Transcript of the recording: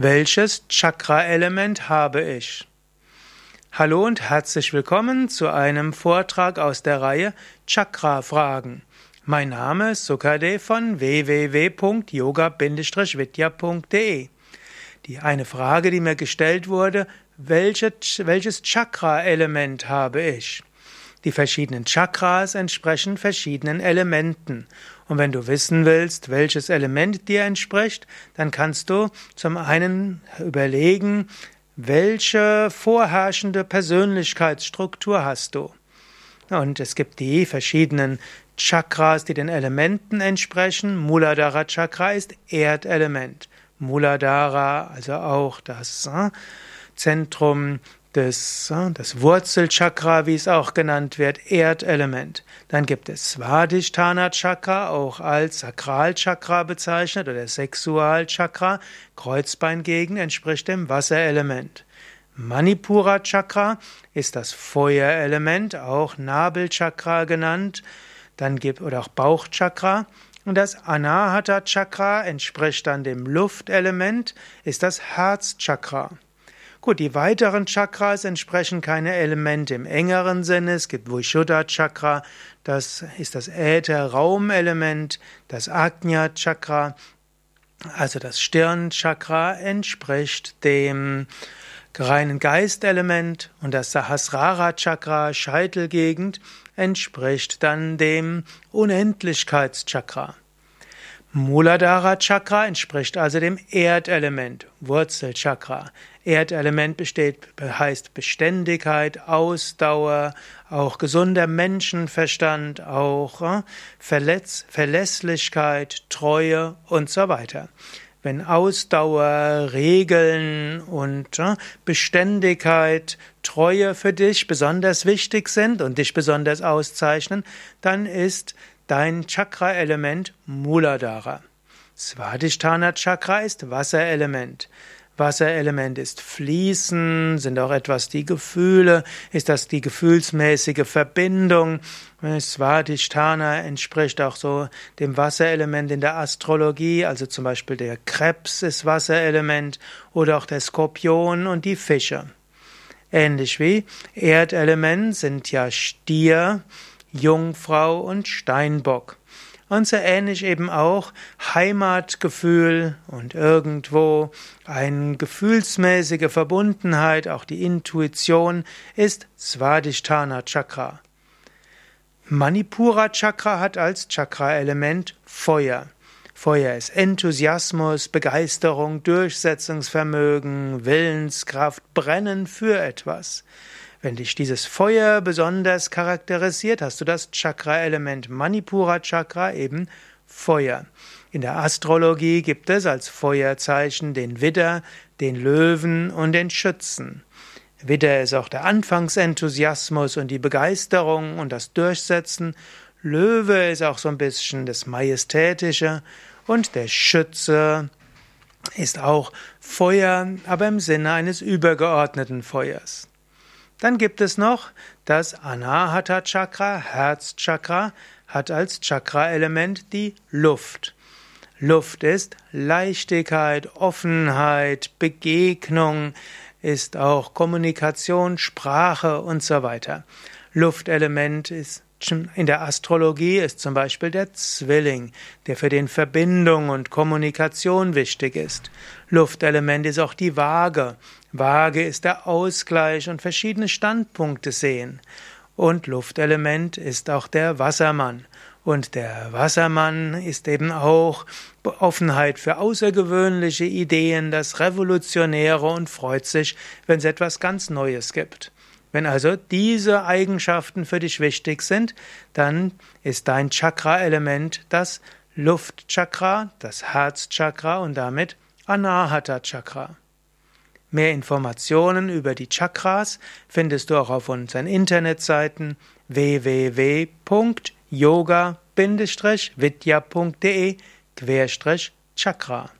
Welches Chakra-Element habe ich? Hallo und herzlich willkommen zu einem Vortrag aus der Reihe Chakra-Fragen. Mein Name ist Sukade von www.yoga-vidya.de. Die eine Frage, die mir gestellt wurde, welche, welches Chakra-Element habe ich? Die verschiedenen Chakras entsprechen verschiedenen Elementen. Und wenn du wissen willst, welches Element dir entspricht, dann kannst du zum einen überlegen, welche vorherrschende Persönlichkeitsstruktur hast du. Und es gibt die verschiedenen Chakras, die den Elementen entsprechen. Muladhara Chakra ist Erdelement. Muladhara, also auch das äh, Zentrum des, das Wurzelchakra, wie es auch genannt wird, Erdelement. Dann gibt es Svadhisthana Chakra, auch als Sakralchakra bezeichnet oder Sexualchakra. Kreuzbeingegend entspricht dem Wasserelement. Manipura Chakra ist das Feuerelement, auch Nabelchakra genannt. Dann gibt oder auch Bauchchakra. Und das Anahata Chakra entspricht dann dem Luftelement, ist das Herzchakra. Gut, die weiteren Chakras entsprechen keine Elemente im engeren Sinne. Es gibt Vishuddha Chakra, das ist das Äther-Raumelement, das Ajna Chakra, also das Stirnchakra entspricht dem reinen Geistelement und das Sahasrara Chakra, Scheitelgegend, entspricht dann dem Unendlichkeitschakra. Muladhara Chakra entspricht also dem Erdelement, Wurzelchakra. Erdelement besteht, heißt Beständigkeit, Ausdauer, auch gesunder Menschenverstand, auch äh, Verletz, Verlässlichkeit, Treue und so weiter. Wenn Ausdauer, Regeln und äh, Beständigkeit, Treue für dich besonders wichtig sind und dich besonders auszeichnen, dann ist dein Chakra-Element Muladhara. Svadhisthana Chakra ist Wasserelement. Wasserelement ist Fließen, sind auch etwas die Gefühle, ist das die gefühlsmäßige Verbindung. Svadhisthana entspricht auch so dem Wasserelement in der Astrologie, also zum Beispiel der Krebs ist Wasserelement oder auch der Skorpion und die Fische. Ähnlich wie Erdelement sind ja Stier, Jungfrau und Steinbock. Und so ähnlich eben auch Heimatgefühl und irgendwo eine gefühlsmäßige Verbundenheit, auch die Intuition, ist Svadhisthana Chakra. Manipura Chakra hat als Chakra-Element Feuer. Feuer ist Enthusiasmus, Begeisterung, Durchsetzungsvermögen, Willenskraft, Brennen für etwas. Wenn dich dieses Feuer besonders charakterisiert, hast du das Chakra-Element Manipura Chakra eben Feuer. In der Astrologie gibt es als Feuerzeichen den Widder, den Löwen und den Schützen. Widder ist auch der Anfangsenthusiasmus und die Begeisterung und das Durchsetzen. Löwe ist auch so ein bisschen das Majestätische und der Schütze ist auch Feuer, aber im Sinne eines übergeordneten Feuers. Dann gibt es noch das Anahata Chakra, Herzchakra, hat als Chakra-Element die Luft. Luft ist Leichtigkeit, Offenheit, Begegnung, ist auch Kommunikation, Sprache und so weiter. Luftelement ist in der Astrologie ist zum Beispiel der Zwilling, der für den Verbindung und Kommunikation wichtig ist. Luftelement ist auch die Waage. Waage ist der Ausgleich und verschiedene Standpunkte sehen. Und Luftelement ist auch der Wassermann. Und der Wassermann ist eben auch Offenheit für außergewöhnliche Ideen, das Revolutionäre und freut sich, wenn es etwas ganz Neues gibt. Wenn also diese Eigenschaften für dich wichtig sind, dann ist dein Chakra-Element das Luftchakra, das Herzchakra und damit Anahata Chakra. Mehr Informationen über die Chakras findest du auch auf unseren Internetseiten www.yoga-vidya.de Chakra